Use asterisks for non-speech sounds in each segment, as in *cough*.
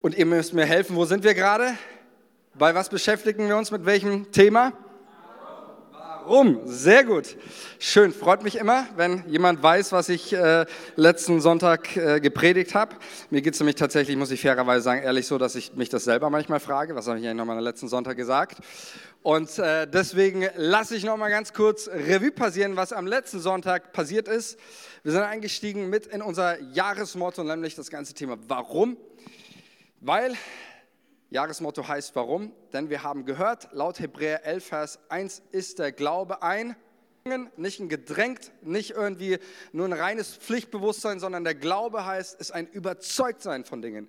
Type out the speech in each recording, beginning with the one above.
Und ihr müsst mir helfen, wo sind wir gerade? Bei was beschäftigen wir uns mit welchem Thema? Warum? Sehr gut. Schön, freut mich immer, wenn jemand weiß, was ich äh, letzten Sonntag äh, gepredigt habe. Mir geht es nämlich tatsächlich, muss ich fairerweise sagen, ehrlich so, dass ich mich das selber manchmal frage. Was habe ich eigentlich nochmal letzten Sonntag gesagt? Und äh, deswegen lasse ich nochmal ganz kurz Revue passieren, was am letzten Sonntag passiert ist. Wir sind eingestiegen mit in unser Jahresmotto, nämlich das ganze Thema Warum. Weil, Jahresmotto heißt warum? Denn wir haben gehört, laut Hebräer 11, Vers 1 ist der Glaube ein, nicht ein gedrängt, nicht irgendwie nur ein reines Pflichtbewusstsein, sondern der Glaube heißt, ist ein Überzeugtsein von Dingen.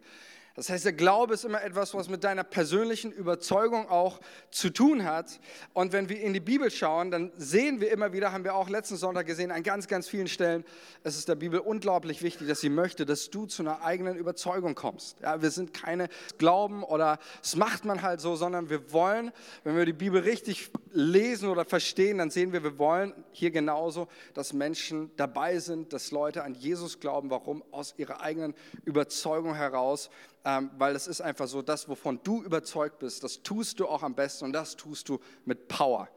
Das heißt, der Glaube ist immer etwas, was mit deiner persönlichen Überzeugung auch zu tun hat. Und wenn wir in die Bibel schauen, dann sehen wir immer wieder, haben wir auch letzten Sonntag gesehen, an ganz, ganz vielen Stellen, es ist der Bibel unglaublich wichtig, dass sie möchte, dass du zu einer eigenen Überzeugung kommst. Ja, wir sind keine Glauben oder es macht man halt so, sondern wir wollen, wenn wir die Bibel richtig lesen oder verstehen, dann sehen wir, wir wollen hier genauso, dass Menschen dabei sind, dass Leute an Jesus glauben. Warum? Aus ihrer eigenen Überzeugung heraus ähm, weil es ist einfach so, das, wovon du überzeugt bist, das tust du auch am besten und das tust du mit Power.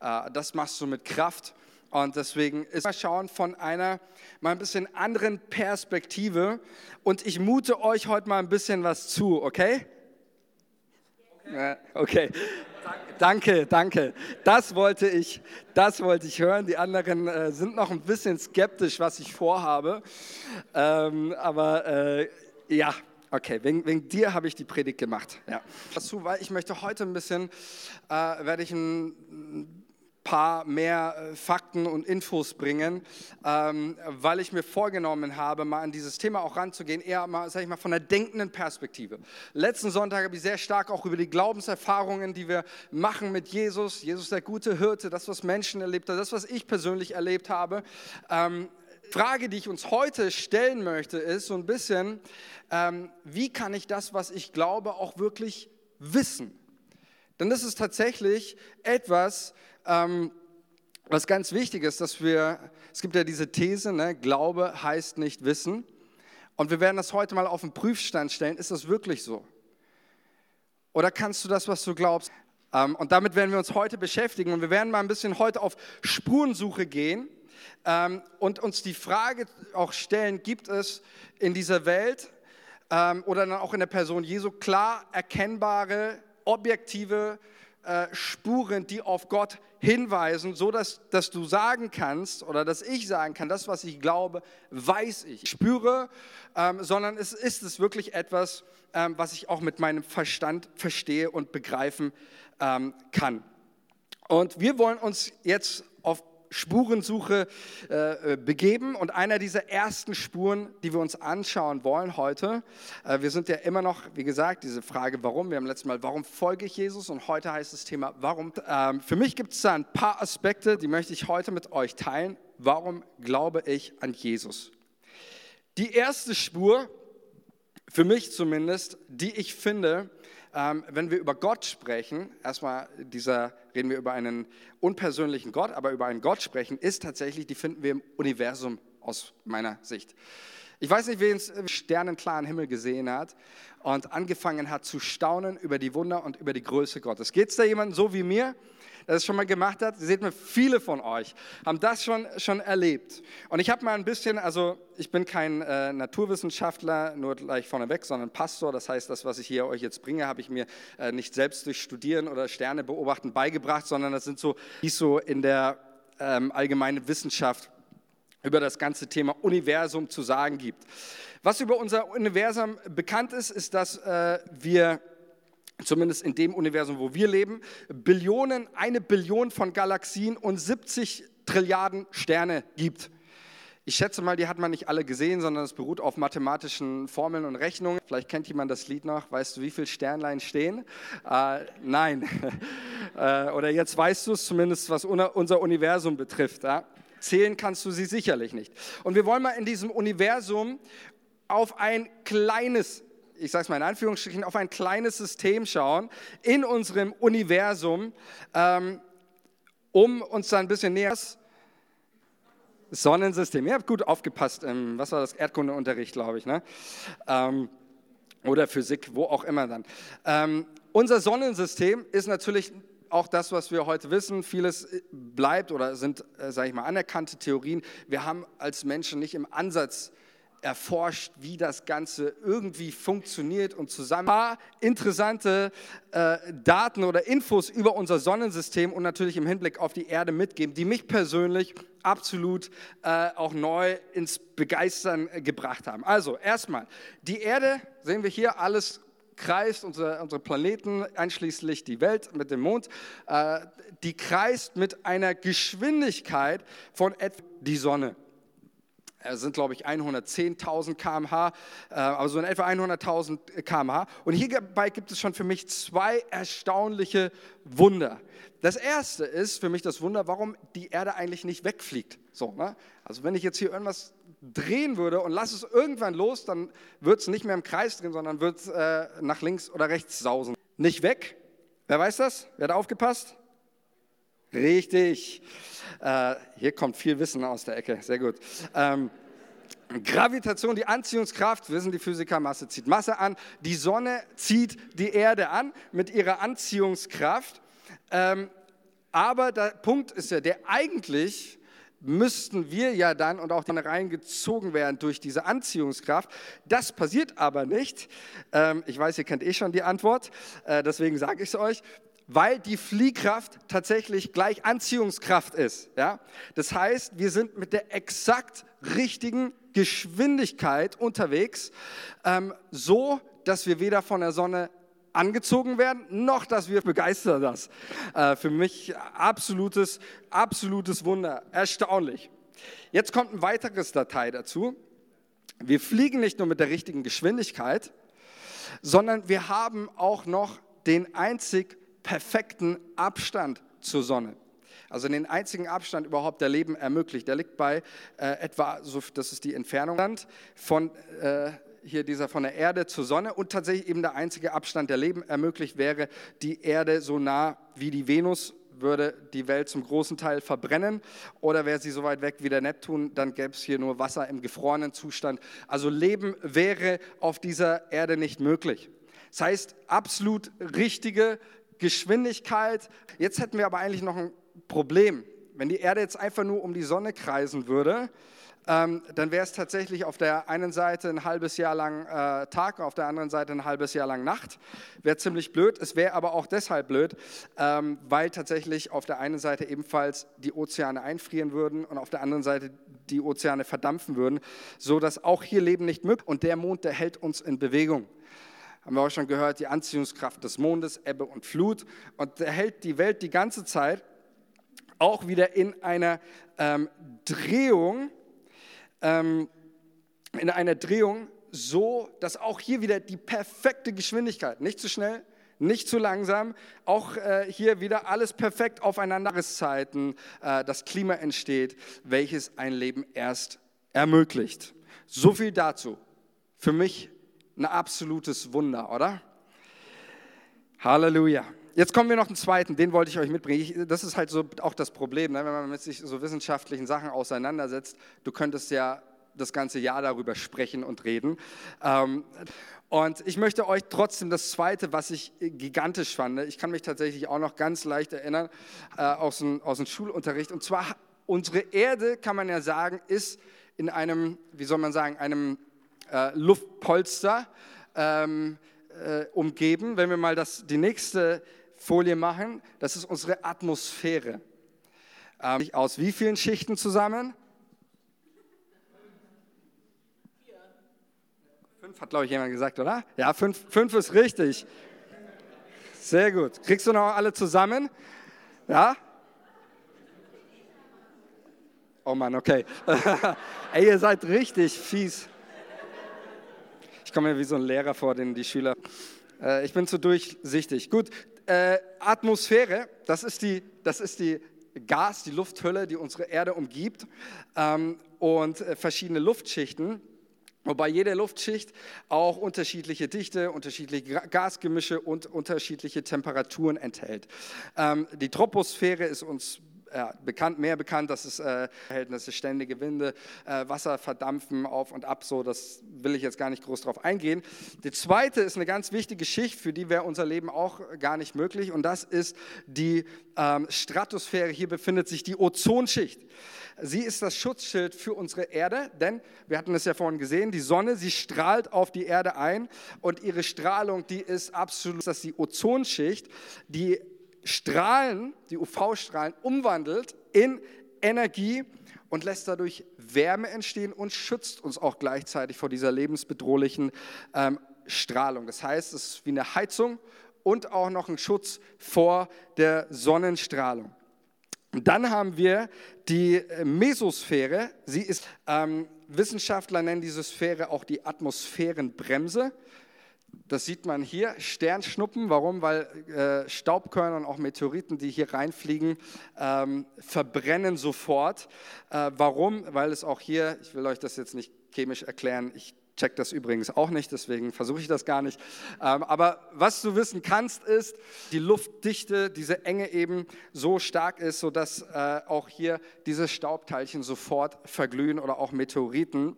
Äh, das machst du mit Kraft. Und deswegen ist mal schauen von einer mal ein bisschen anderen Perspektive. Und ich mute euch heute mal ein bisschen was zu, okay? Okay. okay. Danke, danke. Das wollte ich, das wollte ich hören. Die anderen äh, sind noch ein bisschen skeptisch, was ich vorhabe. Ähm, aber äh, ja, Okay, wegen, wegen dir habe ich die Predigt gemacht. Ja. Dazu, weil ich möchte heute ein bisschen, äh, werde ich ein paar mehr äh, Fakten und Infos bringen, ähm, weil ich mir vorgenommen habe, mal an dieses Thema auch ranzugehen, eher mal, sag ich mal, von der denkenden Perspektive. Letzten Sonntag habe ich sehr stark auch über die Glaubenserfahrungen, die wir machen mit Jesus, Jesus der gute Hirte, das, was Menschen erlebt haben, das, was ich persönlich erlebt habe, ähm, Frage, die ich uns heute stellen möchte, ist so ein bisschen, ähm, wie kann ich das, was ich glaube, auch wirklich wissen? Denn das ist tatsächlich etwas, ähm, was ganz wichtig ist, dass wir, es gibt ja diese These, ne, Glaube heißt nicht Wissen. Und wir werden das heute mal auf den Prüfstand stellen. Ist das wirklich so? Oder kannst du das, was du glaubst? Ähm, und damit werden wir uns heute beschäftigen. Und wir werden mal ein bisschen heute auf Spurensuche gehen ähm, und uns die Frage auch stellen, gibt es in dieser Welt ähm, oder dann auch in der Person Jesu klar erkennbare, objektive äh, Spuren, die auf Gott hinweisen, so dass, dass du sagen kannst oder dass ich sagen kann, das, was ich glaube, weiß ich, spüre, ähm, sondern es ist es wirklich etwas, ähm, was ich auch mit meinem Verstand verstehe und begreifen ähm, kann. Und wir wollen uns jetzt Spurensuche äh, begeben. Und einer dieser ersten Spuren, die wir uns anschauen wollen heute, äh, wir sind ja immer noch, wie gesagt, diese Frage, warum. Wir haben letztes Mal, warum folge ich Jesus? Und heute heißt das Thema, warum. Ähm, für mich gibt es da ein paar Aspekte, die möchte ich heute mit euch teilen. Warum glaube ich an Jesus? Die erste Spur, für mich zumindest, die ich finde, ähm, wenn wir über Gott sprechen, erstmal dieser, reden wir über einen unpersönlichen Gott, aber über einen Gott sprechen, ist tatsächlich, die finden wir im Universum aus meiner Sicht. Ich weiß nicht, wer den sternenklaren Himmel gesehen hat und angefangen hat zu staunen über die Wunder und über die Größe Gottes. Geht es da jemandem so wie mir? Das schon mal gemacht hat. Seht mir, viele von euch haben das schon, schon erlebt. Und ich habe mal ein bisschen, also ich bin kein äh, Naturwissenschaftler, nur gleich vorneweg, sondern Pastor. Das heißt, das, was ich hier euch jetzt bringe, habe ich mir äh, nicht selbst durch Studieren oder Sterne beobachten beigebracht, sondern das sind so, wie so in der ähm, allgemeinen Wissenschaft über das ganze Thema Universum zu sagen gibt. Was über unser Universum bekannt ist, ist, dass äh, wir zumindest in dem Universum, wo wir leben, Billionen, eine Billion von Galaxien und 70 Trilliarden Sterne gibt. Ich schätze mal, die hat man nicht alle gesehen, sondern es beruht auf mathematischen Formeln und Rechnungen. Vielleicht kennt jemand das Lied noch. Weißt du, wie viele Sternlein stehen? Äh, nein. *laughs* äh, oder jetzt weißt du es zumindest, was unser Universum betrifft. Ja? Zählen kannst du sie sicherlich nicht. Und wir wollen mal in diesem Universum auf ein kleines ich sage es mal in Anführungsstrichen, auf ein kleines System schauen in unserem Universum, ähm, um uns da ein bisschen näher. Sonnensystem. Ihr habt gut aufgepasst. Ähm, was war das? Erdkundeunterricht, glaube ich. Ne? Ähm, oder Physik, wo auch immer dann. Ähm, unser Sonnensystem ist natürlich auch das, was wir heute wissen. Vieles äh, bleibt oder sind, äh, sage ich mal, anerkannte Theorien. Wir haben als Menschen nicht im Ansatz erforscht, wie das Ganze irgendwie funktioniert und zusammen. Ein paar interessante äh, Daten oder Infos über unser Sonnensystem und natürlich im Hinblick auf die Erde mitgeben, die mich persönlich absolut äh, auch neu ins Begeistern gebracht haben. Also erstmal, die Erde, sehen wir hier, alles kreist, unsere, unsere Planeten, einschließlich die Welt mit dem Mond, äh, die kreist mit einer Geschwindigkeit von etwa die Sonne. Es sind, glaube ich, 110.000 km/h, äh, also in etwa 100.000 km/h. Und hierbei gibt es schon für mich zwei erstaunliche Wunder. Das erste ist für mich das Wunder, warum die Erde eigentlich nicht wegfliegt. So, ne? Also wenn ich jetzt hier irgendwas drehen würde und lasse es irgendwann los, dann wird es nicht mehr im Kreis drehen, sondern wird äh, nach links oder rechts sausen. Nicht weg. Wer weiß das? Wer hat aufgepasst? Richtig. Äh, hier kommt viel Wissen aus der Ecke. Sehr gut. Ähm, Gravitation, die Anziehungskraft, wissen die Physiker, Masse zieht Masse an. Die Sonne zieht die Erde an mit ihrer Anziehungskraft. Ähm, aber der Punkt ist ja, der eigentlich müssten wir ja dann und auch dann reingezogen werden durch diese Anziehungskraft. Das passiert aber nicht. Ähm, ich weiß, ihr kennt eh schon die Antwort, äh, deswegen sage ich es euch weil die Fliehkraft tatsächlich gleich Anziehungskraft ist. Ja? Das heißt, wir sind mit der exakt richtigen Geschwindigkeit unterwegs, ähm, so dass wir weder von der Sonne angezogen werden, noch dass wir begeistern das. Äh, für mich absolutes, absolutes Wunder, erstaunlich. Jetzt kommt ein weiteres Datei dazu. Wir fliegen nicht nur mit der richtigen Geschwindigkeit, sondern wir haben auch noch den einzig perfekten Abstand zur Sonne. Also den einzigen Abstand überhaupt, der Leben ermöglicht. Der liegt bei äh, etwa, so, das ist die Entfernung von äh, hier dieser von der Erde zur Sonne und tatsächlich eben der einzige Abstand, der Leben ermöglicht, wäre die Erde so nah wie die Venus würde die Welt zum großen Teil verbrennen oder wäre sie so weit weg wie der Neptun, dann gäbe es hier nur Wasser im gefrorenen Zustand. Also Leben wäre auf dieser Erde nicht möglich. Das heißt, absolut richtige Geschwindigkeit. Jetzt hätten wir aber eigentlich noch ein Problem. Wenn die Erde jetzt einfach nur um die Sonne kreisen würde, ähm, dann wäre es tatsächlich auf der einen Seite ein halbes Jahr lang äh, Tag, auf der anderen Seite ein halbes Jahr lang Nacht. Wäre ziemlich blöd. Es wäre aber auch deshalb blöd, ähm, weil tatsächlich auf der einen Seite ebenfalls die Ozeane einfrieren würden und auf der anderen Seite die Ozeane verdampfen würden, sodass auch hier Leben nicht möglich Und der Mond, der hält uns in Bewegung haben wir auch schon gehört, die Anziehungskraft des Mondes, Ebbe und Flut. Und er hält die Welt die ganze Zeit auch wieder in einer ähm, Drehung, ähm, in einer Drehung, so dass auch hier wieder die perfekte Geschwindigkeit, nicht zu schnell, nicht zu langsam, auch äh, hier wieder alles perfekt aufeinander Zeiten, äh, das Klima entsteht, welches ein Leben erst ermöglicht. So viel dazu. Für mich ein absolutes Wunder, oder? Halleluja. Jetzt kommen wir noch einen zweiten, den wollte ich euch mitbringen. Ich, das ist halt so auch das Problem, ne, wenn man mit sich so wissenschaftlichen Sachen auseinandersetzt. Du könntest ja das ganze Jahr darüber sprechen und reden. Ähm, und ich möchte euch trotzdem das Zweite, was ich gigantisch fand, ich kann mich tatsächlich auch noch ganz leicht erinnern äh, aus, dem, aus dem Schulunterricht. Und zwar, unsere Erde, kann man ja sagen, ist in einem, wie soll man sagen, einem äh, Luftpolster ähm, äh, umgeben. Wenn wir mal das, die nächste Folie machen, das ist unsere Atmosphäre. Ähm, aus wie vielen Schichten zusammen? Fünf hat, glaube ich, jemand gesagt, oder? Ja, fünf, fünf ist richtig. Sehr gut. Kriegst du noch alle zusammen? Ja? Oh Mann, okay. *laughs* Ey, ihr seid richtig fies. Ich komme mir wie so ein Lehrer vor, den die Schüler. Äh, ich bin zu durchsichtig. Gut, äh, Atmosphäre, das ist, die, das ist die Gas, die Lufthülle, die unsere Erde umgibt ähm, und äh, verschiedene Luftschichten. Wobei jede Luftschicht auch unterschiedliche Dichte, unterschiedliche Gasgemische und unterschiedliche Temperaturen enthält. Ähm, die Troposphäre ist uns ja, bekannt, mehr bekannt, dass es äh, Verhältnisse, ständige Winde, äh, Wasser verdampfen auf und ab, so, das will ich jetzt gar nicht groß drauf eingehen. Die zweite ist eine ganz wichtige Schicht, für die wäre unser Leben auch gar nicht möglich und das ist die ähm, Stratosphäre. Hier befindet sich die Ozonschicht. Sie ist das Schutzschild für unsere Erde, denn wir hatten es ja vorhin gesehen, die Sonne, sie strahlt auf die Erde ein und ihre Strahlung, die ist absolut, das ist die Ozonschicht, die Strahlen, die UV-Strahlen umwandelt in Energie und lässt dadurch Wärme entstehen und schützt uns auch gleichzeitig vor dieser lebensbedrohlichen ähm, Strahlung. Das heißt, es ist wie eine Heizung und auch noch ein Schutz vor der Sonnenstrahlung. Und dann haben wir die äh, Mesosphäre. Sie ist, ähm, Wissenschaftler nennen diese Sphäre auch die Atmosphärenbremse. Das sieht man hier, Sternschnuppen. Warum? Weil äh, Staubkörner und auch Meteoriten, die hier reinfliegen, ähm, verbrennen sofort. Äh, warum? Weil es auch hier, ich will euch das jetzt nicht chemisch erklären, ich check das übrigens auch nicht, deswegen versuche ich das gar nicht. Ähm, aber was du wissen kannst, ist, die Luftdichte, diese Enge eben so stark ist, sodass äh, auch hier diese Staubteilchen sofort verglühen oder auch Meteoriten.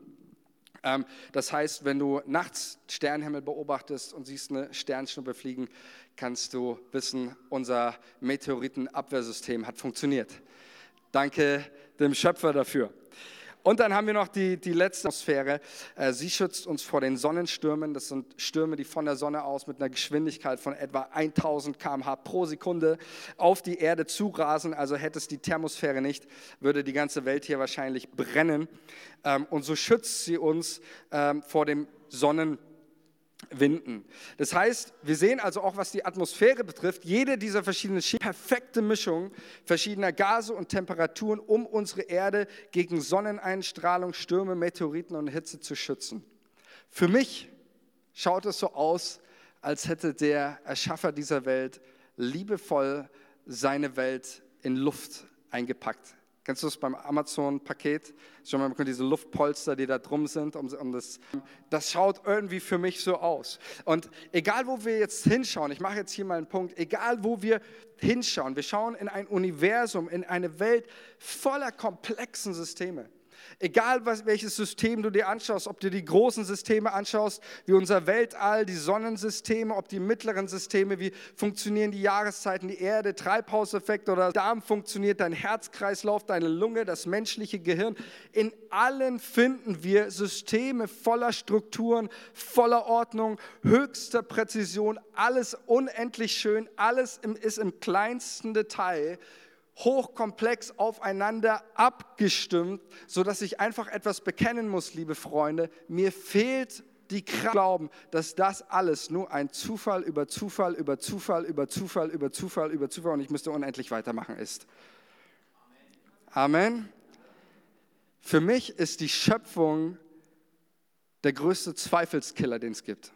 Ähm, das heißt, wenn du nachts Sternenhimmel beobachtest und siehst eine Sternschnuppe fliegen, kannst du wissen, unser Meteoritenabwehrsystem hat funktioniert. Danke dem Schöpfer dafür. Und dann haben wir noch die, die letzte Atmosphäre. Äh, sie schützt uns vor den Sonnenstürmen. Das sind Stürme, die von der Sonne aus mit einer Geschwindigkeit von etwa 1000 km/h pro Sekunde auf die Erde zurasen. Also hätte es die Thermosphäre nicht, würde die ganze Welt hier wahrscheinlich brennen. Ähm, und so schützt sie uns ähm, vor dem Sonnenstürmen. Winden. Das heißt, wir sehen also auch, was die Atmosphäre betrifft, jede dieser verschiedenen Schichten, perfekte Mischung verschiedener Gase und Temperaturen, um unsere Erde gegen Sonneneinstrahlung, Stürme, Meteoriten und Hitze zu schützen. Für mich schaut es so aus, als hätte der Erschaffer dieser Welt liebevoll seine Welt in Luft eingepackt. Kennst du das beim Amazon-Paket? Schon mal diese Luftpolster, die da drum sind. Um, um das, das schaut irgendwie für mich so aus. Und egal, wo wir jetzt hinschauen, ich mache jetzt hier mal einen Punkt, egal, wo wir hinschauen, wir schauen in ein Universum, in eine Welt voller komplexen Systeme. Egal was, welches System du dir anschaust, ob du die großen Systeme anschaust, wie unser Weltall, die Sonnensysteme, ob die mittleren Systeme, wie funktionieren die Jahreszeiten, die Erde, Treibhauseffekt oder Darm funktioniert, dein Herzkreislauf, deine Lunge, das menschliche Gehirn. In allen finden wir Systeme voller Strukturen, voller Ordnung, höchster Präzision, alles unendlich schön, alles ist im kleinsten Detail hochkomplex aufeinander abgestimmt, so dass ich einfach etwas bekennen muss, liebe Freunde. Mir fehlt die Kraft glauben, dass das alles nur ein Zufall über Zufall über Zufall über Zufall über Zufall über Zufall und ich müsste unendlich weitermachen ist. Amen. Für mich ist die Schöpfung der größte Zweifelskiller, den es gibt.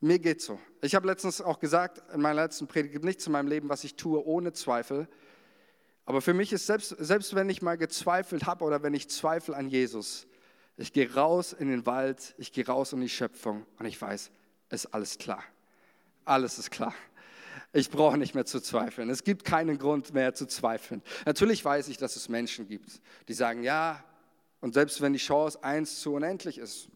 Mir geht's so. Ich habe letztens auch gesagt in meiner letzten Predigt, gibt nichts in meinem Leben, was ich tue ohne Zweifel. Aber für mich ist selbst, selbst wenn ich mal gezweifelt habe oder wenn ich zweifle an Jesus, ich gehe raus in den Wald, ich gehe raus in die Schöpfung und ich weiß, ist alles klar. Alles ist klar. Ich brauche nicht mehr zu zweifeln. Es gibt keinen Grund mehr zu zweifeln. Natürlich weiß ich, dass es Menschen gibt, die sagen, ja, und selbst wenn die Chance eins zu unendlich ist,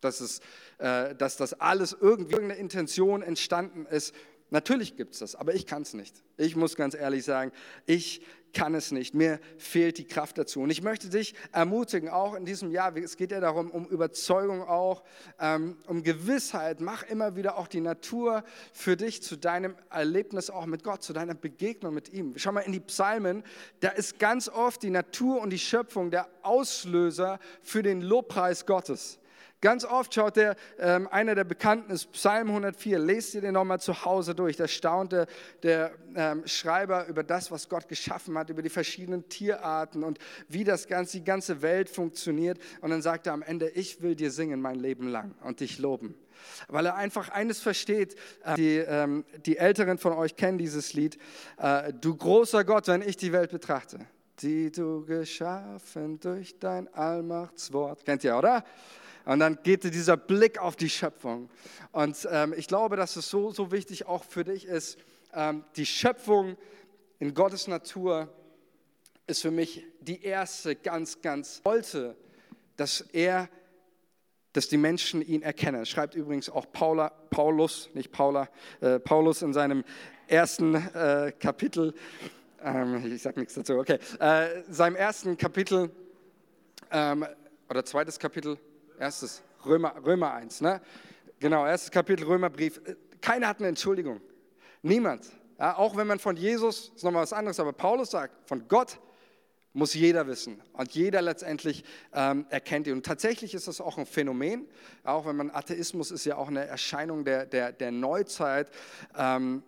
dass, es, äh, dass das alles irgendwie irgendeine Intention entstanden ist, Natürlich gibt es das, aber ich kann es nicht. Ich muss ganz ehrlich sagen, ich kann es nicht. Mir fehlt die Kraft dazu. Und ich möchte dich ermutigen, auch in diesem Jahr, es geht ja darum, um Überzeugung auch, ähm, um Gewissheit. Mach immer wieder auch die Natur für dich zu deinem Erlebnis auch mit Gott, zu deiner Begegnung mit ihm. Schau mal in die Psalmen, da ist ganz oft die Natur und die Schöpfung der Auslöser für den Lobpreis Gottes. Ganz oft schaut der, ähm, einer der Bekannten ist Psalm 104. Lest ihr den nochmal zu Hause durch. Da staunte der ähm, Schreiber über das, was Gott geschaffen hat, über die verschiedenen Tierarten und wie das ganze, die ganze Welt funktioniert. Und dann sagt er am Ende, ich will dir singen mein Leben lang und dich loben. Weil er einfach eines versteht, äh, die, ähm, die Älteren von euch kennen dieses Lied, äh, du großer Gott, wenn ich die Welt betrachte, die du geschaffen durch dein Allmachtswort. Kennt ihr, oder? Und dann geht dieser Blick auf die Schöpfung. Und ähm, ich glaube, dass es so, so wichtig auch für dich ist, ähm, die Schöpfung in Gottes Natur ist für mich die erste ganz, ganz wollte, dass er, dass die Menschen ihn erkennen. Schreibt übrigens auch Paula, Paulus, nicht Paula, äh, Paulus in seinem ersten äh, Kapitel, ähm, ich sage nichts dazu, okay, äh, seinem ersten Kapitel ähm, oder zweites Kapitel, erstes, Römer, Römer 1, ne? Genau, erstes Kapitel Römerbrief. Keiner hat eine Entschuldigung. Niemand. Ja, auch wenn man von Jesus, ist nochmal was anderes, aber Paulus sagt, von Gott muss jeder wissen. Und jeder letztendlich ähm, erkennt ihn. Und tatsächlich ist das auch ein Phänomen, auch wenn man Atheismus ist ja auch eine Erscheinung der, der, der Neuzeit. Ähm,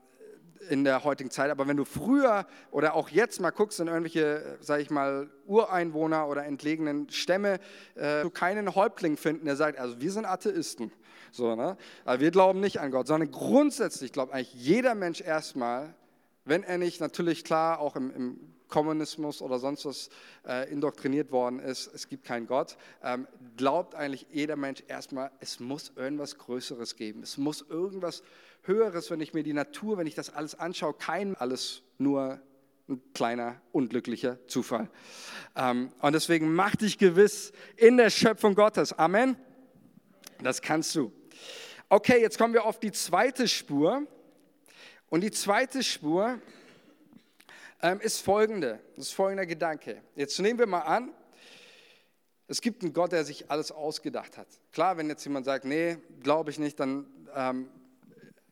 in der heutigen Zeit. Aber wenn du früher oder auch jetzt mal guckst in irgendwelche, sage ich mal, Ureinwohner oder entlegenen Stämme, äh, du keinen Häuptling finden, der sagt, also wir sind Atheisten. So, ne? Aber wir glauben nicht an Gott, sondern grundsätzlich glaubt eigentlich jeder Mensch erstmal, wenn er nicht natürlich klar auch im, im Kommunismus oder sonst was äh, indoktriniert worden ist, es gibt keinen Gott, ähm, glaubt eigentlich jeder Mensch erstmal, es muss irgendwas Größeres geben. Es muss irgendwas Höheres, wenn ich mir die Natur, wenn ich das alles anschaue, kein alles nur ein kleiner, unglücklicher Zufall. Ähm, und deswegen mach dich gewiss in der Schöpfung Gottes. Amen. Das kannst du. Okay, jetzt kommen wir auf die zweite Spur. Und die zweite Spur ist folgende, ist folgender Gedanke. Jetzt nehmen wir mal an, es gibt einen Gott, der sich alles ausgedacht hat. Klar, wenn jetzt jemand sagt, nee, glaube ich nicht, dann ähm,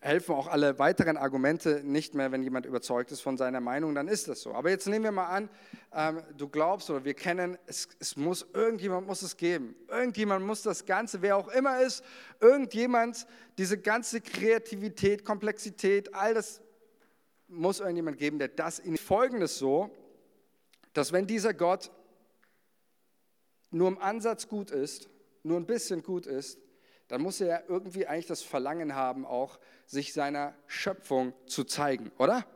helfen auch alle weiteren Argumente nicht mehr, wenn jemand überzeugt ist von seiner Meinung, dann ist das so. Aber jetzt nehmen wir mal an, ähm, du glaubst oder wir kennen, es, es muss, irgendjemand muss es geben. Irgendjemand muss das Ganze, wer auch immer ist, irgendjemand, diese ganze Kreativität, Komplexität, all das muss irgendjemand geben, der das in Folgendes so, dass wenn dieser Gott nur im Ansatz gut ist, nur ein bisschen gut ist, dann muss er ja irgendwie eigentlich das Verlangen haben, auch sich seiner Schöpfung zu zeigen, oder?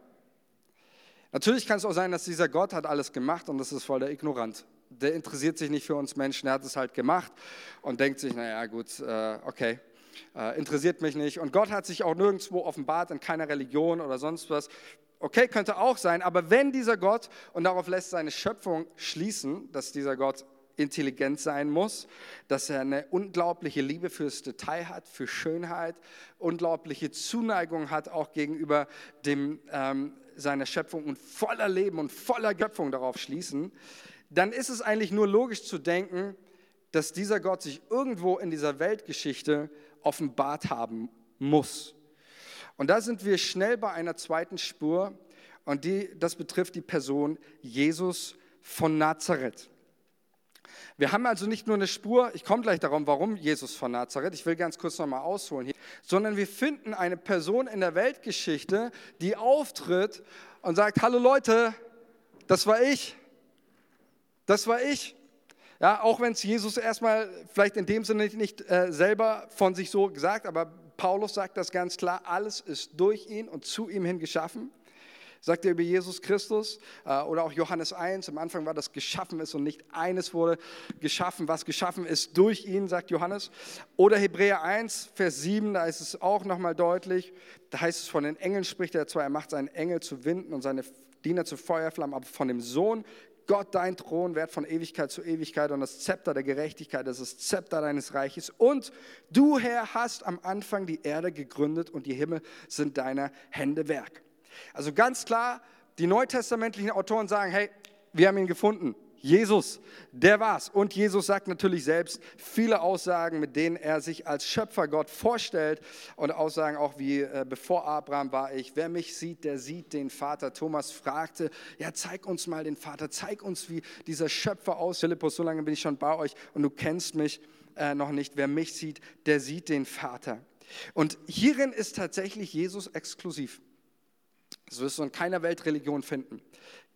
Natürlich kann es auch sein, dass dieser Gott hat alles gemacht und das ist voll der Ignorant. Der interessiert sich nicht für uns Menschen, er hat es halt gemacht und denkt sich, naja gut, äh, okay, äh, interessiert mich nicht. Und Gott hat sich auch nirgendwo offenbart, in keiner Religion oder sonst was. Okay, könnte auch sein, aber wenn dieser Gott, und darauf lässt seine Schöpfung schließen, dass dieser Gott intelligent sein muss, dass er eine unglaubliche Liebe fürs Detail hat, für Schönheit, unglaubliche Zuneigung hat auch gegenüber dem, ähm, seiner Schöpfung und voller Leben und voller Göpfung darauf schließen, dann ist es eigentlich nur logisch zu denken, dass dieser Gott sich irgendwo in dieser Weltgeschichte offenbart haben muss. Und da sind wir schnell bei einer zweiten Spur und die, das betrifft die Person Jesus von Nazareth. Wir haben also nicht nur eine Spur, ich komme gleich darum, warum Jesus von Nazareth, ich will ganz kurz nochmal ausholen hier, sondern wir finden eine Person in der Weltgeschichte, die auftritt und sagt, hallo Leute, das war ich, das war ich. Ja, auch wenn es Jesus erstmal vielleicht in dem Sinne nicht äh, selber von sich so gesagt, aber Paulus sagt das ganz klar, alles ist durch ihn und zu ihm hin geschaffen sagt er über Jesus Christus. Äh, oder auch Johannes 1, am Anfang war das geschaffen ist und nicht eines wurde geschaffen, was geschaffen ist durch ihn, sagt Johannes. Oder Hebräer 1, Vers 7, da ist es auch nochmal deutlich. Da heißt es, von den Engeln spricht er zwar, er macht seinen Engel zu Winden und seine Diener zu Feuerflammen, aber von dem Sohn Gott, dein Thron wird von Ewigkeit zu Ewigkeit und das Zepter der Gerechtigkeit, das ist das Zepter deines Reiches. Und du, Herr, hast am Anfang die Erde gegründet und die Himmel sind deiner Hände Werk. Also ganz klar, die neutestamentlichen Autoren sagen, hey, wir haben ihn gefunden. Jesus, der war's. Und Jesus sagt natürlich selbst viele Aussagen, mit denen er sich als Schöpfergott vorstellt und Aussagen auch wie, äh, bevor Abraham war ich, wer mich sieht, der sieht den Vater. Thomas fragte, ja, zeig uns mal den Vater, zeig uns, wie dieser Schöpfer aus. Philippus, so lange bin ich schon bei euch und du kennst mich äh, noch nicht. Wer mich sieht, der sieht den Vater. Und hierin ist tatsächlich Jesus exklusiv. Das wirst du in keiner Weltreligion finden.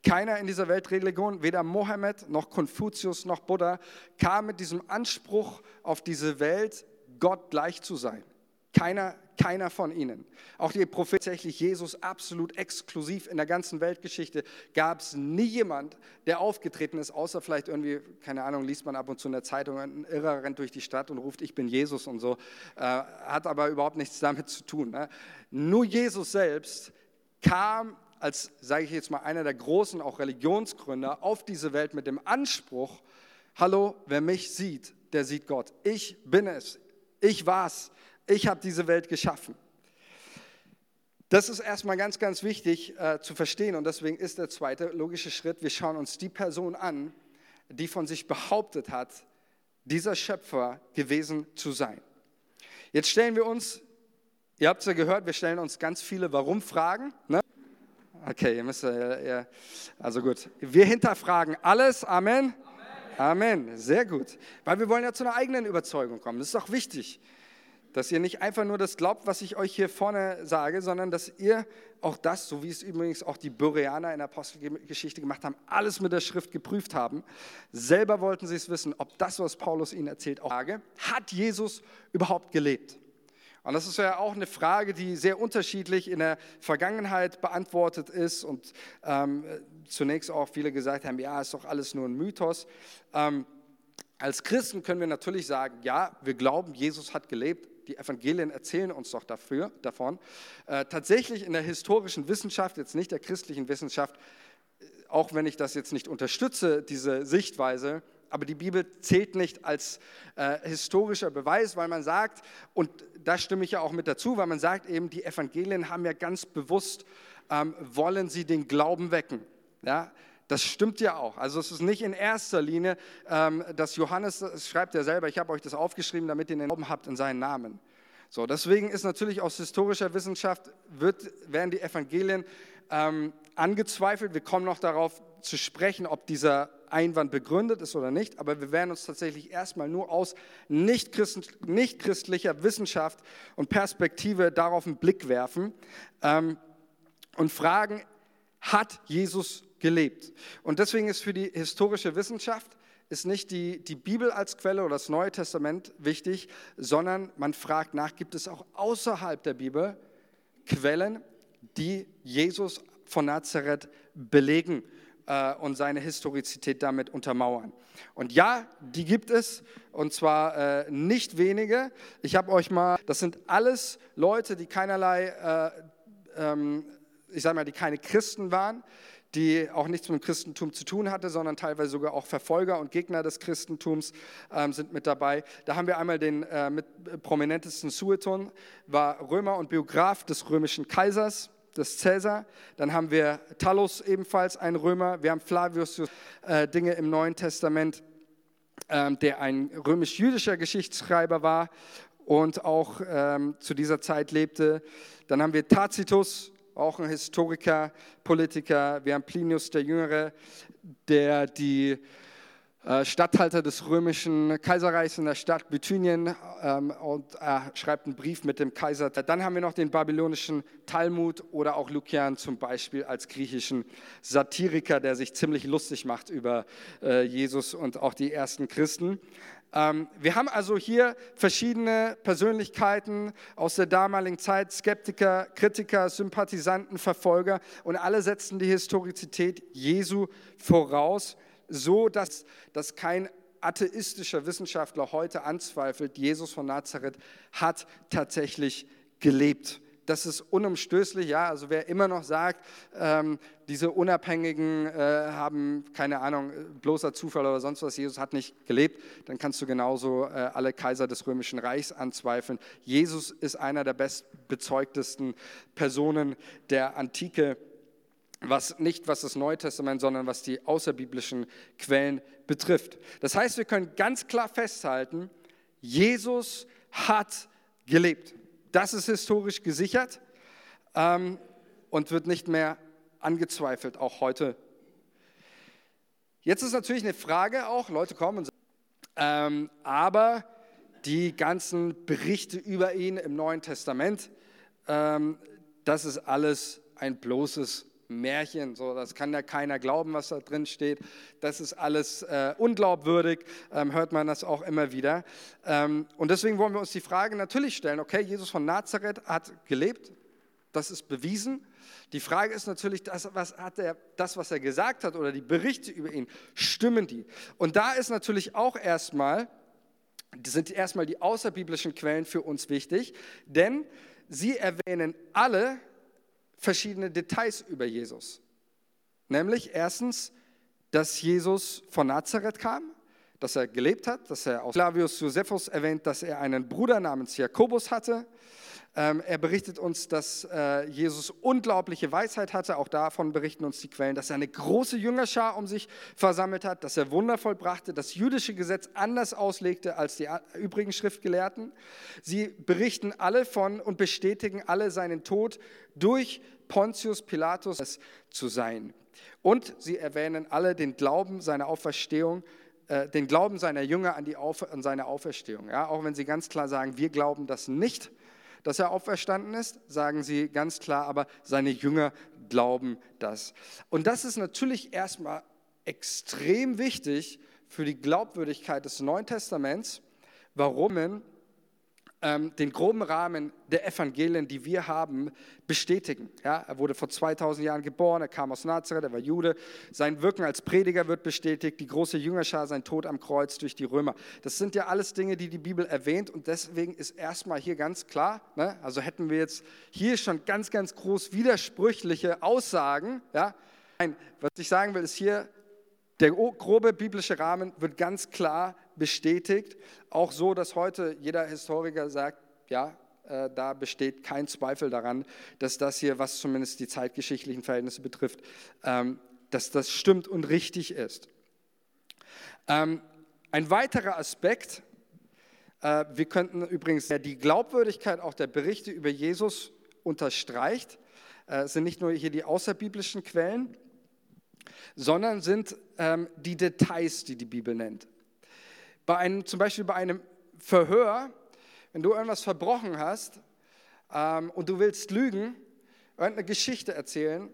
Keiner in dieser Weltreligion, weder Mohammed noch Konfuzius noch Buddha, kam mit diesem Anspruch auf diese Welt, Gott gleich zu sein. Keiner, keiner von ihnen. Auch die Propheten, tatsächlich Jesus absolut exklusiv in der ganzen Weltgeschichte, gab es nie jemand, der aufgetreten ist, außer vielleicht irgendwie, keine Ahnung, liest man ab und zu in der Zeitung, ein Irrer rennt durch die Stadt und ruft, ich bin Jesus und so, äh, hat aber überhaupt nichts damit zu tun. Ne? Nur Jesus selbst kam als, sage ich jetzt mal, einer der großen, auch Religionsgründer, auf diese Welt mit dem Anspruch, hallo, wer mich sieht, der sieht Gott. Ich bin es. Ich war's. Ich habe diese Welt geschaffen. Das ist erstmal ganz, ganz wichtig äh, zu verstehen und deswegen ist der zweite logische Schritt, wir schauen uns die Person an, die von sich behauptet hat, dieser Schöpfer gewesen zu sein. Jetzt stellen wir uns, ihr habt es ja gehört, wir stellen uns ganz viele Warum-Fragen. Ne? Okay, ihr müsst, äh, ja, also gut. Wir hinterfragen alles. Amen. Amen. Amen. Sehr gut. Weil wir wollen ja zu einer eigenen Überzeugung kommen. Das ist auch wichtig dass ihr nicht einfach nur das glaubt, was ich euch hier vorne sage, sondern dass ihr auch das, so wie es übrigens auch die Bereaner in der Apostelgeschichte gemacht haben, alles mit der Schrift geprüft haben. Selber wollten sie es wissen, ob das, was Paulus ihnen erzählt, auch sage. Hat Jesus überhaupt gelebt? Und das ist ja auch eine Frage, die sehr unterschiedlich in der Vergangenheit beantwortet ist und ähm, zunächst auch viele gesagt haben, ja, ist doch alles nur ein Mythos. Ähm, als Christen können wir natürlich sagen, ja, wir glauben, Jesus hat gelebt, die Evangelien erzählen uns doch dafür, davon. Äh, tatsächlich in der historischen Wissenschaft, jetzt nicht der christlichen Wissenschaft, äh, auch wenn ich das jetzt nicht unterstütze, diese Sichtweise, aber die Bibel zählt nicht als äh, historischer Beweis, weil man sagt, und da stimme ich ja auch mit dazu, weil man sagt eben, die Evangelien haben ja ganz bewusst, ähm, wollen sie den Glauben wecken. Ja, das stimmt ja auch. Also es ist nicht in erster Linie, ähm, dass Johannes, das schreibt ja selber, ich habe euch das aufgeschrieben, damit ihr den Glauben habt in seinen Namen. So, deswegen ist natürlich aus historischer Wissenschaft, wird, werden die Evangelien ähm, angezweifelt. Wir kommen noch darauf zu sprechen, ob dieser Einwand begründet ist oder nicht, aber wir werden uns tatsächlich erstmal nur aus nicht-christlicher Wissenschaft und Perspektive darauf einen Blick werfen ähm, und fragen, hat Jesus gelebt. Und deswegen ist für die historische Wissenschaft ist nicht die, die Bibel als Quelle oder das Neue Testament wichtig, sondern man fragt nach, gibt es auch außerhalb der Bibel Quellen, die Jesus von Nazareth belegen äh, und seine Historizität damit untermauern. Und ja, die gibt es, und zwar äh, nicht wenige. Ich habe euch mal, das sind alles Leute, die keinerlei, äh, ähm, ich sage mal, die keine Christen waren, die auch nichts mit dem Christentum zu tun hatte, sondern teilweise sogar auch Verfolger und Gegner des Christentums ähm, sind mit dabei. Da haben wir einmal den äh, mit äh, prominentesten Sueton, war Römer und Biograf des römischen Kaisers, des Cäsar. Dann haben wir Talos ebenfalls, ein Römer. Wir haben Flavius äh, Dinge im Neuen Testament, äh, der ein römisch-jüdischer Geschichtsschreiber war und auch ähm, zu dieser Zeit lebte. Dann haben wir Tacitus, auch ein Historiker, Politiker. Wir haben Plinius der Jüngere, der die Statthalter des römischen Kaiserreichs in der Stadt Bithynien ähm, und er schreibt einen Brief mit dem Kaiser. Dann haben wir noch den babylonischen Talmud oder auch Lukian zum Beispiel als griechischen Satiriker, der sich ziemlich lustig macht über äh, Jesus und auch die ersten Christen. Ähm, wir haben also hier verschiedene Persönlichkeiten aus der damaligen Zeit, Skeptiker, Kritiker, Sympathisanten, Verfolger und alle setzen die Historizität Jesu voraus, so dass, dass kein atheistischer Wissenschaftler heute anzweifelt, Jesus von Nazareth hat tatsächlich gelebt das ist unumstößlich, ja. Also wer immer noch sagt, ähm, diese Unabhängigen äh, haben, keine Ahnung, bloßer Zufall oder sonst was, Jesus hat nicht gelebt, dann kannst du genauso äh, alle Kaiser des Römischen Reichs anzweifeln. Jesus ist einer der bestbezeugtesten Personen der Antike was nicht was das Neue Testament, sondern was die außerbiblischen Quellen betrifft. Das heißt, wir können ganz klar festhalten, Jesus hat gelebt. Das ist historisch gesichert ähm, und wird nicht mehr angezweifelt, auch heute. Jetzt ist natürlich eine Frage auch, Leute kommen und sagen, ähm, aber die ganzen Berichte über ihn im Neuen Testament, ähm, das ist alles ein bloßes Märchen, so, das kann ja keiner glauben, was da drin steht. Das ist alles äh, unglaubwürdig, ähm, hört man das auch immer wieder. Ähm, und deswegen wollen wir uns die Frage natürlich stellen, okay, Jesus von Nazareth hat gelebt, das ist bewiesen. Die Frage ist natürlich, das was, hat er, das, was er gesagt hat oder die Berichte über ihn, stimmen die? Und da ist natürlich auch erstmal, sind erstmal die außerbiblischen Quellen für uns wichtig, denn sie erwähnen alle verschiedene Details über Jesus. Nämlich erstens, dass Jesus von Nazareth kam, dass er gelebt hat, dass er aus Flavius Josephus erwähnt, dass er einen Bruder namens Jakobus hatte, er berichtet uns, dass äh, Jesus unglaubliche Weisheit hatte. Auch davon berichten uns die Quellen, dass er eine große Jüngerschar um sich versammelt hat, dass er Wunder vollbrachte, das jüdische Gesetz anders auslegte als die übrigen Schriftgelehrten. Sie berichten alle von und bestätigen alle seinen Tod durch Pontius Pilatus zu sein. Und sie erwähnen alle den Glauben seiner Auferstehung äh, den Glauben seiner Jünger an, die Auf, an seine Auferstehung. Ja, auch wenn sie ganz klar sagen, wir glauben das nicht, dass er auferstanden ist, sagen sie ganz klar, aber seine Jünger glauben das. Und das ist natürlich erstmal extrem wichtig für die Glaubwürdigkeit des Neuen Testaments, warum ähm, den groben Rahmen der Evangelien, die wir haben, bestätigen. Ja, er wurde vor 2000 Jahren geboren, er kam aus Nazareth, er war Jude. Sein Wirken als Prediger wird bestätigt, die große Jüngerschar, sein Tod am Kreuz durch die Römer. Das sind ja alles Dinge, die die Bibel erwähnt und deswegen ist erstmal hier ganz klar, ne, also hätten wir jetzt hier schon ganz, ganz groß widersprüchliche Aussagen. Ja, Nein, was ich sagen will, ist hier, der grobe biblische Rahmen wird ganz klar bestätigt, auch so, dass heute jeder Historiker sagt, ja, äh, da besteht kein Zweifel daran, dass das hier, was zumindest die zeitgeschichtlichen Verhältnisse betrifft, ähm, dass das stimmt und richtig ist. Ähm, ein weiterer Aspekt, äh, wir könnten übrigens, der die Glaubwürdigkeit auch der Berichte über Jesus unterstreicht, äh, sind nicht nur hier die außerbiblischen Quellen, sondern sind ähm, die Details, die die Bibel nennt. Bei einem, zum Beispiel bei einem Verhör, wenn du irgendwas verbrochen hast ähm, und du willst lügen, irgendeine Geschichte erzählen,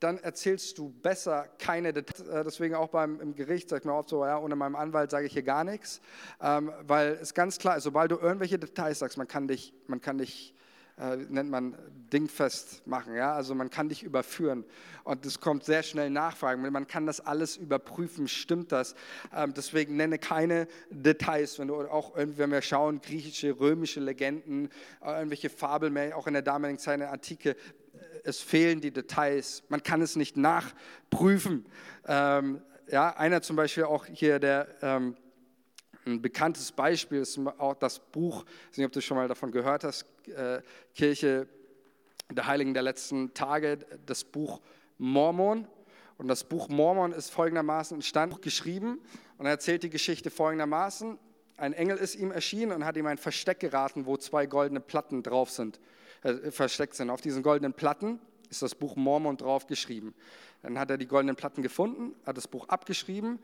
dann erzählst du besser keine Details. Äh, deswegen auch beim im Gericht ich mir oft so, ja, ohne meinem Anwalt sage ich hier gar nichts, ähm, weil es ganz klar ist, sobald du irgendwelche Details sagst, man kann dich, man kann dich äh, nennt man dingfest machen. Ja? Also man kann dich überführen und es kommt sehr schnell Nachfragen. Man kann das alles überprüfen, stimmt das? Ähm, deswegen nenne keine Details. Wenn du auch wenn wir schauen, griechische, römische Legenden, äh, irgendwelche Fabeln, auch in der damaligen Zeit, in der Antike, äh, es fehlen die Details. Man kann es nicht nachprüfen. Ähm, ja, einer zum Beispiel auch hier, der ähm, ein bekanntes Beispiel ist auch das Buch, ich weiß nicht, ob du schon mal davon gehört hast, äh, Kirche der Heiligen der letzten Tage, das Buch Mormon. Und das Buch Mormon ist folgendermaßen entstanden, geschrieben und er erzählt die Geschichte folgendermaßen. Ein Engel ist ihm erschienen und hat ihm ein Versteck geraten, wo zwei goldene Platten drauf sind, äh, versteckt sind. Auf diesen goldenen Platten ist das Buch Mormon drauf geschrieben. Dann hat er die goldenen Platten gefunden, hat das Buch abgeschrieben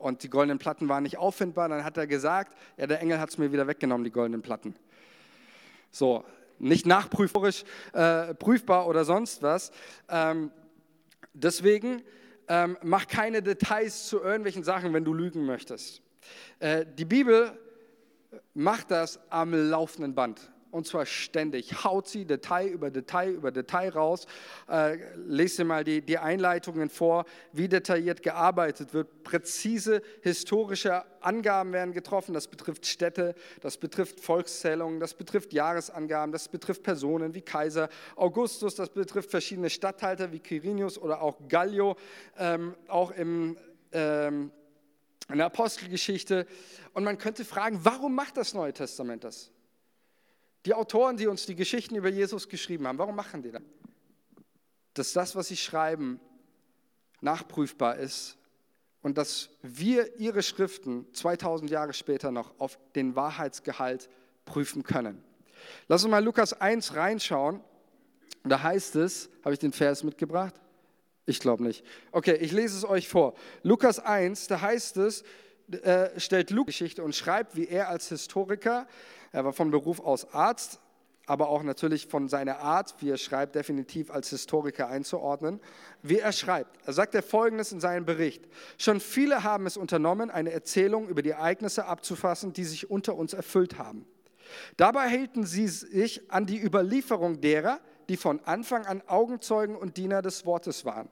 und die goldenen Platten waren nicht auffindbar. Dann hat er gesagt, ja, der Engel hat es mir wieder weggenommen, die goldenen Platten. So, nicht nachprüferisch äh, prüfbar oder sonst was. Ähm, deswegen ähm, mach keine Details zu irgendwelchen Sachen, wenn du lügen möchtest. Äh, die Bibel macht das am laufenden Band und zwar ständig. Haut sie Detail über Detail über Detail raus. Äh, lese mal die, die Einleitungen vor, wie detailliert gearbeitet wird. Präzise historische Angaben werden getroffen. Das betrifft Städte, das betrifft Volkszählungen, das betrifft Jahresangaben, das betrifft Personen wie Kaiser Augustus, das betrifft verschiedene Statthalter wie Quirinius oder auch Gallio, ähm, auch im ähm, in der Apostelgeschichte. Und man könnte fragen, warum macht das Neue Testament das? Die Autoren, die uns die Geschichten über Jesus geschrieben haben, warum machen die das? Dass das, was sie schreiben, nachprüfbar ist und dass wir ihre Schriften 2000 Jahre später noch auf den Wahrheitsgehalt prüfen können. Lass uns mal Lukas 1 reinschauen. Da heißt es, habe ich den Vers mitgebracht? Ich glaube nicht. Okay, ich lese es euch vor. Lukas 1, da heißt es, äh, stellt Lukas Geschichte und schreibt, wie er als Historiker er war von Beruf aus Arzt, aber auch natürlich von seiner Art, wie er schreibt, definitiv als Historiker einzuordnen. Wie er schreibt, er sagt er folgendes in seinem Bericht. Schon viele haben es unternommen, eine Erzählung über die Ereignisse abzufassen, die sich unter uns erfüllt haben. Dabei hielten sie sich an die Überlieferung derer, die von Anfang an Augenzeugen und Diener des Wortes waren.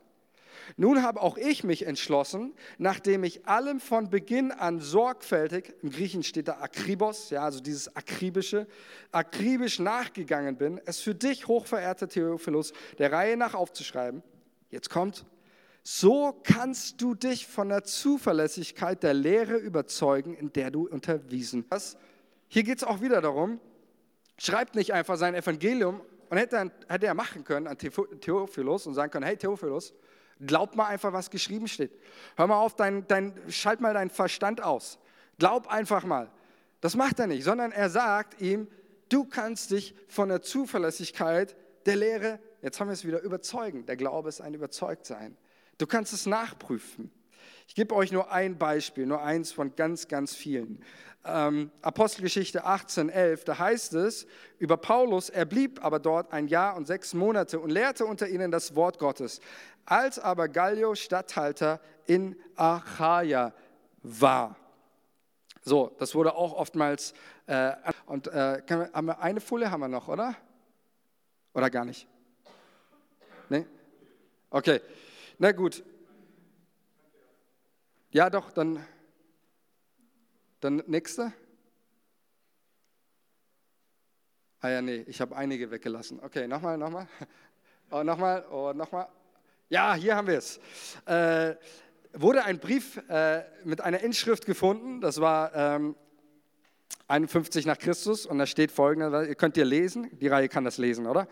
Nun habe auch ich mich entschlossen, nachdem ich allem von Beginn an sorgfältig, im Griechen steht da akribos, ja, also dieses akribische, akribisch nachgegangen bin, es für dich, hochverehrter Theophilus, der Reihe nach aufzuschreiben. Jetzt kommt, so kannst du dich von der Zuverlässigkeit der Lehre überzeugen, in der du unterwiesen hast. Hier geht es auch wieder darum, schreibt nicht einfach sein Evangelium und hätte, hätte er machen können an Theophilus und sagen können, hey Theophilus, Glaub mal einfach, was geschrieben steht. Hör mal auf, dein, dein, schalt mal deinen Verstand aus. Glaub einfach mal. Das macht er nicht, sondern er sagt ihm, du kannst dich von der Zuverlässigkeit der Lehre, jetzt haben wir es wieder, überzeugen. Der Glaube ist ein Überzeugtsein. Du kannst es nachprüfen. Ich gebe euch nur ein Beispiel, nur eins von ganz, ganz vielen. Ähm, Apostelgeschichte 18, 11, da heißt es über Paulus, er blieb aber dort ein Jahr und sechs Monate und lehrte unter ihnen das Wort Gottes. Als aber Gallio Statthalter in Achaia war. So, das wurde auch oftmals, äh, und äh, wir, haben wir eine Folie haben wir noch, oder? Oder gar nicht? Nee? Okay, na gut. Ja, doch, dann, dann nächste. Ah ja, nee, ich habe einige weggelassen. Okay, nochmal, nochmal. *laughs* Oh, nochmal, oh, nochmal. Ja, hier haben wir es. Äh, wurde ein Brief äh, mit einer Inschrift gefunden, das war ähm, 51 nach Christus und da steht folgendes, ihr könnt ihr lesen, die Reihe kann das lesen, oder?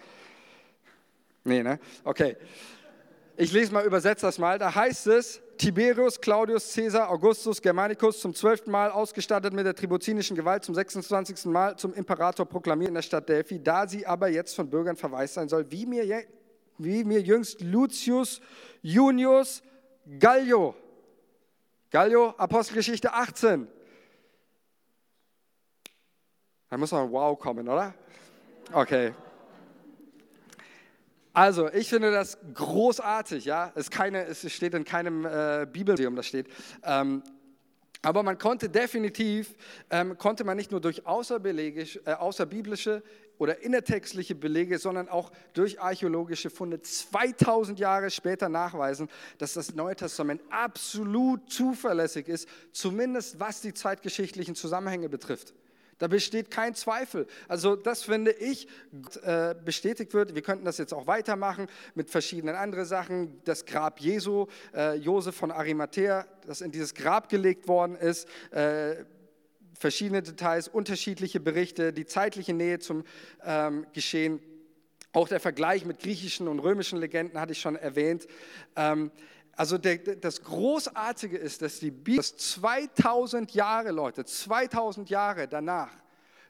Nee, ne? Okay. Ich lese mal, übersetze das mal. Da heißt es, Tiberius, Claudius, Caesar, Augustus, Germanicus zum zwölften Mal ausgestattet mit der tribuzinischen Gewalt, zum 26. Mal zum Imperator proklamiert in der Stadt Delphi, da sie aber jetzt von Bürgern verwaist sein soll, wie mir wie mir jüngst Lucius Junius Gallio. Gallio, Apostelgeschichte 18. Da muss ein Wow kommen, oder? Okay. Also, ich finde das großartig, ja. Es, keine, es steht in keinem äh, Bibelmuseum, das steht. Ähm, aber man konnte definitiv, ähm, konnte man nicht nur durch äh, außerbiblische oder innertextliche Belege, sondern auch durch archäologische Funde 2000 Jahre später nachweisen, dass das Neue Testament absolut zuverlässig ist, zumindest was die zeitgeschichtlichen Zusammenhänge betrifft. Da besteht kein Zweifel. Also das finde ich äh, bestätigt wird. Wir könnten das jetzt auch weitermachen mit verschiedenen anderen Sachen. Das Grab Jesu, äh, Josef von Arimathea, das in dieses Grab gelegt worden ist. Verschiedene Details, unterschiedliche Berichte, die zeitliche Nähe zum ähm, Geschehen. Auch der Vergleich mit griechischen und römischen Legenden hatte ich schon erwähnt. Ähm, also der, das Großartige ist, dass die Bibel, dass 2000 Jahre, Leute, 2000 Jahre danach,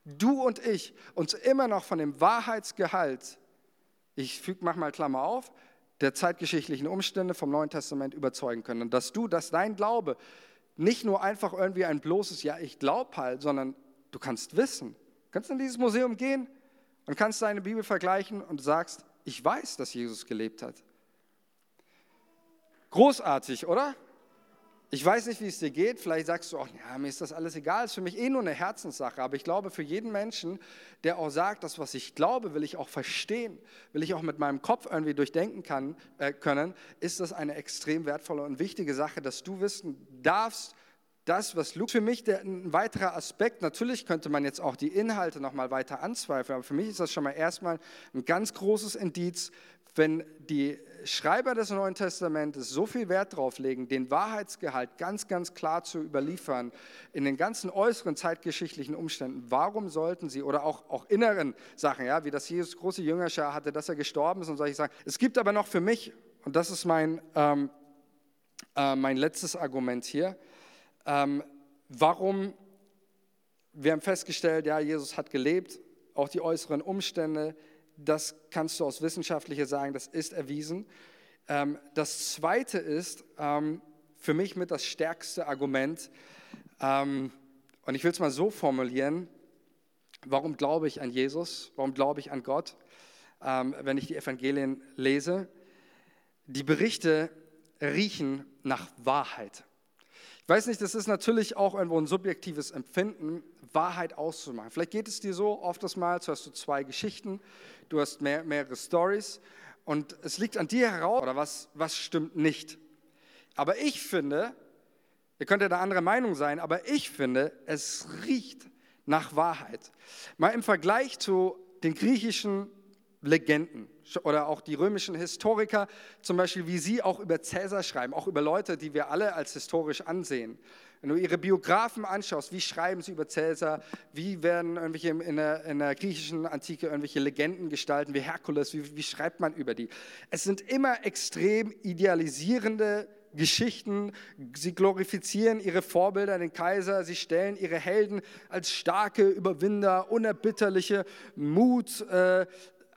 du und ich uns immer noch von dem Wahrheitsgehalt, ich füge, mach mal Klammer auf, der zeitgeschichtlichen Umstände vom Neuen Testament überzeugen können. Und dass du, dass dein Glaube nicht nur einfach irgendwie ein bloßes Ja, ich glaube halt, sondern du kannst wissen. Du kannst in dieses Museum gehen und kannst deine Bibel vergleichen und sagst, ich weiß, dass Jesus gelebt hat. Großartig, oder? Ich weiß nicht, wie es dir geht. Vielleicht sagst du auch, ja, mir ist das alles egal. Es ist für mich eh nur eine Herzenssache. Aber ich glaube, für jeden Menschen, der auch sagt, das, was ich glaube, will ich auch verstehen, will ich auch mit meinem Kopf irgendwie durchdenken kann, äh, können, ist das eine extrem wertvolle und wichtige Sache, dass du wissen darfst, das, was Luke für mich der, ein weiterer Aspekt, natürlich könnte man jetzt auch die Inhalte nochmal weiter anzweifeln, aber für mich ist das schon mal erstmal ein ganz großes Indiz, wenn die Schreiber des Neuen Testamentes so viel Wert darauf legen, den Wahrheitsgehalt ganz, ganz klar zu überliefern, in den ganzen äußeren zeitgeschichtlichen Umständen, warum sollten sie, oder auch, auch inneren Sachen, ja, wie das Jesus große Jüngerschar hatte, dass er gestorben ist und solche Sachen. Es gibt aber noch für mich, und das ist mein, ähm, äh, mein letztes Argument hier, ähm, warum, wir haben festgestellt, ja, Jesus hat gelebt, auch die äußeren Umstände, das kannst du aus wissenschaftlicher sagen, das ist erwiesen. Ähm, das zweite ist ähm, für mich mit das stärkste Argument, ähm, und ich will es mal so formulieren, warum glaube ich an Jesus, warum glaube ich an Gott, wenn ich die Evangelien lese. Die Berichte riechen nach Wahrheit. Ich weiß nicht, das ist natürlich auch irgendwo ein subjektives Empfinden, Wahrheit auszumachen. Vielleicht geht es dir so, oft mal, du hast du zwei Geschichten, du hast mehr, mehrere Stories und es liegt an dir heraus, oder was, was stimmt nicht. Aber ich finde, ihr könnt ja da andere Meinung sein, aber ich finde, es riecht nach Wahrheit. Mal im Vergleich zu den griechischen Legenden oder auch die römischen Historiker, zum Beispiel, wie sie auch über Cäsar schreiben, auch über Leute, die wir alle als historisch ansehen. Wenn du ihre Biografen anschaust, wie schreiben sie über Cäsar, wie werden irgendwelche in der, in der griechischen Antike irgendwelche Legenden gestalten, wie Herkules, wie, wie schreibt man über die? Es sind immer extrem idealisierende Geschichten. Sie glorifizieren ihre Vorbilder, den Kaiser. Sie stellen ihre Helden als starke Überwinder, unerbitterliche Mut, äh,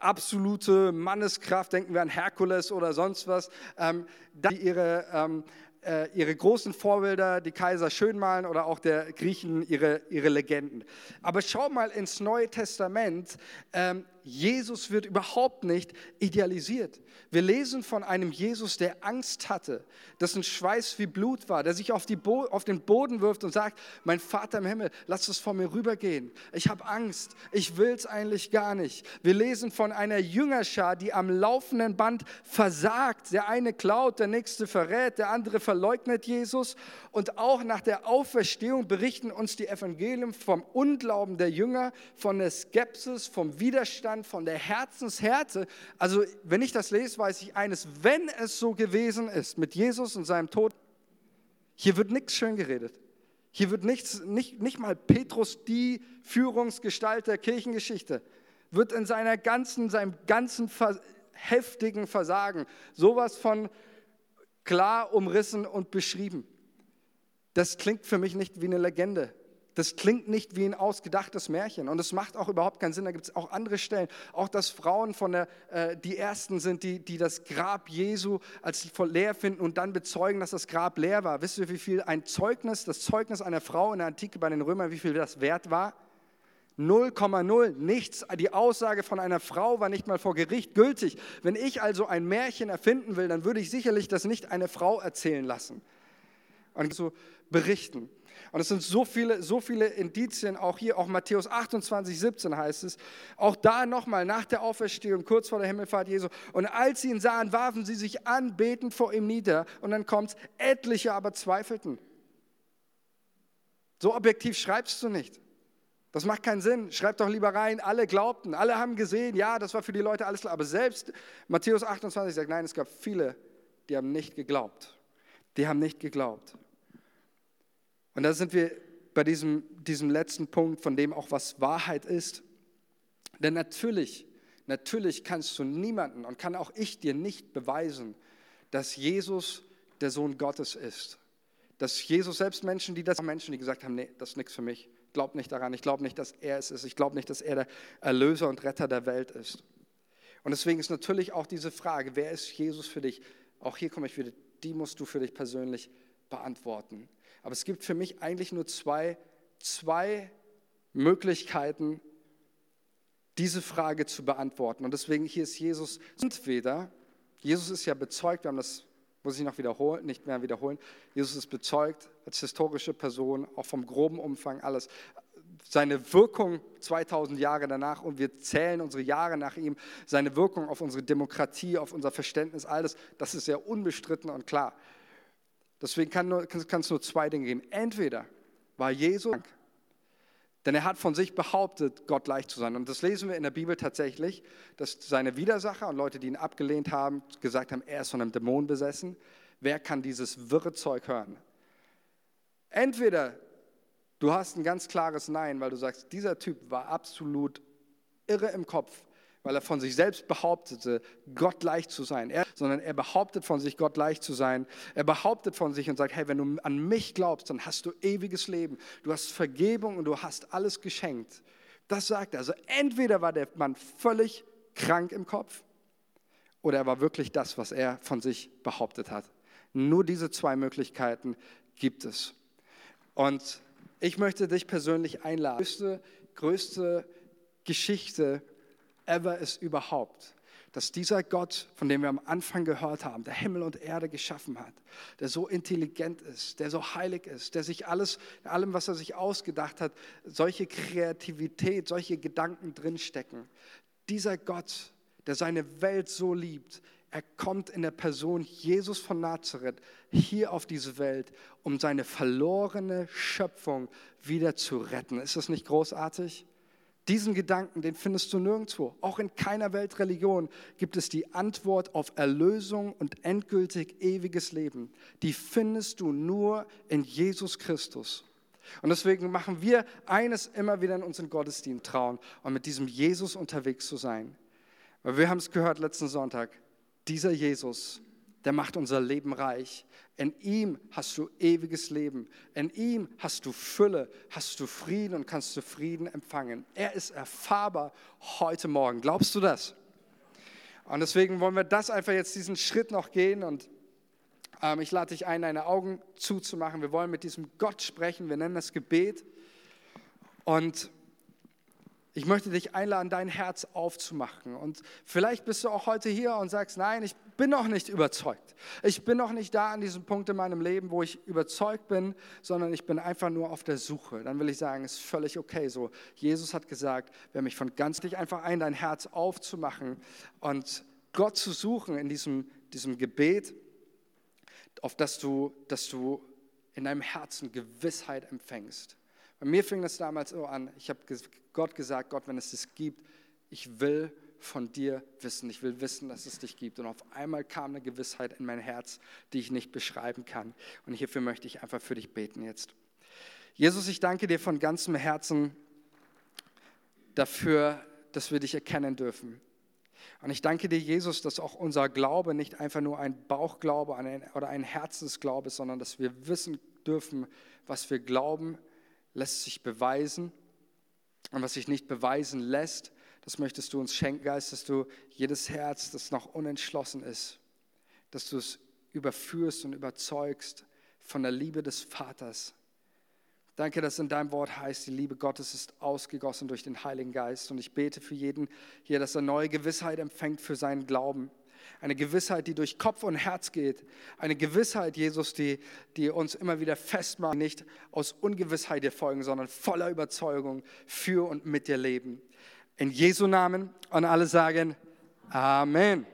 absolute Manneskraft, denken wir an Herkules oder sonst was, ähm, die ihre, ähm, äh, ihre großen Vorbilder, die Kaiser schön malen oder auch der Griechen ihre, ihre Legenden. Aber schau mal ins Neue Testament, ähm, Jesus wird überhaupt nicht idealisiert. Wir lesen von einem Jesus, der Angst hatte, dessen Schweiß wie Blut war, der sich auf, auf, den Boden wirft und sagt, mein Vater im Himmel, lass es von mir rübergehen. Ich habe Angst, ich will es eigentlich gar nicht. Wir lesen von einer Jüngerschar, die am laufenden Band versagt. Der eine klaut, der nächste verrät, der andere verleugnet Jesus. Und auch nach der Auferstehung berichten uns die Evangelien vom Unglauben der Jünger, von der Skepsis, vom Widerstand Zustand von der Herzenshärte. Also wenn ich das lese, weiß ich eines, wenn es so gewesen ist mit Jesus und seinem Tod, hier wird nichts schön geredet. Hier wird nichts, nicht, nicht mal Petrus, die Führungsgestalt der Kirchengeschichte, wird in seiner ganzen, seinem ganzen heftigen Versagen sowas von klar umrissen und beschrieben. Das klingt für mich nicht wie eine Legende. Das klingt nicht wie ein ausgedachtes Märchen und es macht auch überhaupt keinen Sinn. Da gibt es auch andere Stellen, auch dass Frauen von der, äh, die ersten sind, die, die das Grab Jesu als leer finden und dann bezeugen, dass das Grab leer war. Wisst ihr, wie viel ein Zeugnis, das Zeugnis einer Frau in der Antike bei den Römern, wie viel das wert war? 0,0, nichts. Die Aussage von einer Frau war nicht mal vor Gericht gültig. Wenn ich also ein Märchen erfinden will, dann würde ich sicherlich das nicht eine Frau erzählen lassen und so berichten. Und es sind so viele, so viele Indizien, auch hier, auch Matthäus 28, 17 heißt es, auch da nochmal nach der Auferstehung, kurz vor der Himmelfahrt Jesu. Und als sie ihn sahen, warfen sie sich anbetend vor ihm nieder. Und dann kommt etliche aber zweifelten. So objektiv schreibst du nicht. Das macht keinen Sinn. Schreib doch lieber rein, alle glaubten, alle haben gesehen, ja, das war für die Leute alles klar. Aber selbst Matthäus 28 sagt, nein, es gab viele, die haben nicht geglaubt. Die haben nicht geglaubt. Und da sind wir bei diesem, diesem letzten Punkt, von dem auch was Wahrheit ist. Denn natürlich, natürlich kannst du niemanden und kann auch ich dir nicht beweisen, dass Jesus der Sohn Gottes ist. Dass Jesus selbst Menschen, die das Menschen, die gesagt haben, nee, das ist nichts für mich. Ich glaube nicht daran. Ich glaube nicht, dass er es ist. Ich glaube nicht, dass er der Erlöser und Retter der Welt ist. Und deswegen ist natürlich auch diese Frage, wer ist Jesus für dich? Auch hier komme ich wieder, die musst du für dich persönlich beantworten. Aber es gibt für mich eigentlich nur zwei, zwei Möglichkeiten, diese Frage zu beantworten. Und deswegen hier ist Jesus entweder, Jesus ist ja bezeugt, wir haben das, muss ich noch wiederholen, nicht mehr wiederholen, Jesus ist bezeugt als historische Person, auch vom groben Umfang alles. Seine Wirkung 2000 Jahre danach und wir zählen unsere Jahre nach ihm, seine Wirkung auf unsere Demokratie, auf unser Verständnis, alles, das ist sehr unbestritten und klar. Deswegen kann, nur, kann es nur zwei Dinge geben. Entweder war Jesus denn er hat von sich behauptet, Gott gleich zu sein. Und das lesen wir in der Bibel tatsächlich, dass seine Widersacher und Leute, die ihn abgelehnt haben, gesagt haben, er ist von einem Dämon besessen. Wer kann dieses wirre Zeug hören? Entweder du hast ein ganz klares Nein, weil du sagst, dieser Typ war absolut irre im Kopf weil er von sich selbst behauptete, Gott gleich zu sein, er, sondern er behauptet von sich, Gott zu sein. Er behauptet von sich und sagt, hey, wenn du an mich glaubst, dann hast du ewiges Leben. Du hast Vergebung und du hast alles geschenkt. Das sagt er. Also entweder war der Mann völlig krank im Kopf oder er war wirklich das, was er von sich behauptet hat. Nur diese zwei Möglichkeiten gibt es. Und ich möchte dich persönlich einladen. Die größte, größte Geschichte ever ist überhaupt, dass dieser Gott, von dem wir am Anfang gehört haben, der Himmel und Erde geschaffen hat, der so intelligent ist, der so heilig ist, der sich alles, allem, was er sich ausgedacht hat, solche Kreativität, solche Gedanken drinstecken. Dieser Gott der seine Welt so liebt. Er kommt in der Person Jesus von Nazareth hier auf diese Welt, um seine verlorene Schöpfung wieder zu retten. Ist das nicht großartig? Diesen Gedanken, den findest du nirgendwo. Auch in keiner Weltreligion gibt es die Antwort auf Erlösung und endgültig ewiges Leben. Die findest du nur in Jesus Christus. Und deswegen machen wir eines immer wieder in unseren Gottesdienst trauen und mit diesem Jesus unterwegs zu sein. Weil wir haben es gehört letzten Sonntag, dieser Jesus, der macht unser Leben reich. In ihm hast du ewiges Leben. In ihm hast du Fülle, hast du Frieden und kannst du Frieden empfangen. Er ist erfahrbar heute Morgen. Glaubst du das? Und deswegen wollen wir das einfach jetzt diesen Schritt noch gehen und ähm, ich lade dich ein, deine Augen zuzumachen. Wir wollen mit diesem Gott sprechen. Wir nennen das Gebet. Und ich möchte dich einladen, dein Herz aufzumachen. Und vielleicht bist du auch heute hier und sagst, nein, ich bin noch nicht überzeugt. Ich bin noch nicht da an diesem Punkt in meinem Leben, wo ich überzeugt bin, sondern ich bin einfach nur auf der Suche. Dann will ich sagen, es ist völlig okay so. Jesus hat gesagt, wer mich von ganz dich einfach ein, dein Herz aufzumachen und Gott zu suchen in diesem, diesem Gebet, auf das du, dass du in deinem Herzen Gewissheit empfängst. Bei mir fing das damals so an. Ich habe Gott gesagt, Gott, wenn es das gibt, ich will von dir wissen. Ich will wissen, dass es dich gibt. Und auf einmal kam eine Gewissheit in mein Herz, die ich nicht beschreiben kann. Und hierfür möchte ich einfach für dich beten jetzt. Jesus, ich danke dir von ganzem Herzen dafür, dass wir dich erkennen dürfen. Und ich danke dir, Jesus, dass auch unser Glaube nicht einfach nur ein Bauchglaube oder ein Herzensglaube ist, sondern dass wir wissen dürfen, was wir glauben, lässt sich beweisen. Und was sich nicht beweisen lässt, das möchtest du uns schenken, Geist, dass du jedes Herz, das noch unentschlossen ist, dass du es überführst und überzeugst von der Liebe des Vaters. Danke, dass in deinem Wort heißt, die Liebe Gottes ist ausgegossen durch den Heiligen Geist. Und ich bete für jeden hier, dass er neue Gewissheit empfängt für seinen Glauben. Eine Gewissheit, die durch Kopf und Herz geht. Eine Gewissheit, Jesus, die, die uns immer wieder festmacht, nicht aus Ungewissheit dir folgen, sondern voller Überzeugung für und mit dir leben. In Jesu Namen und alle sagen Amen.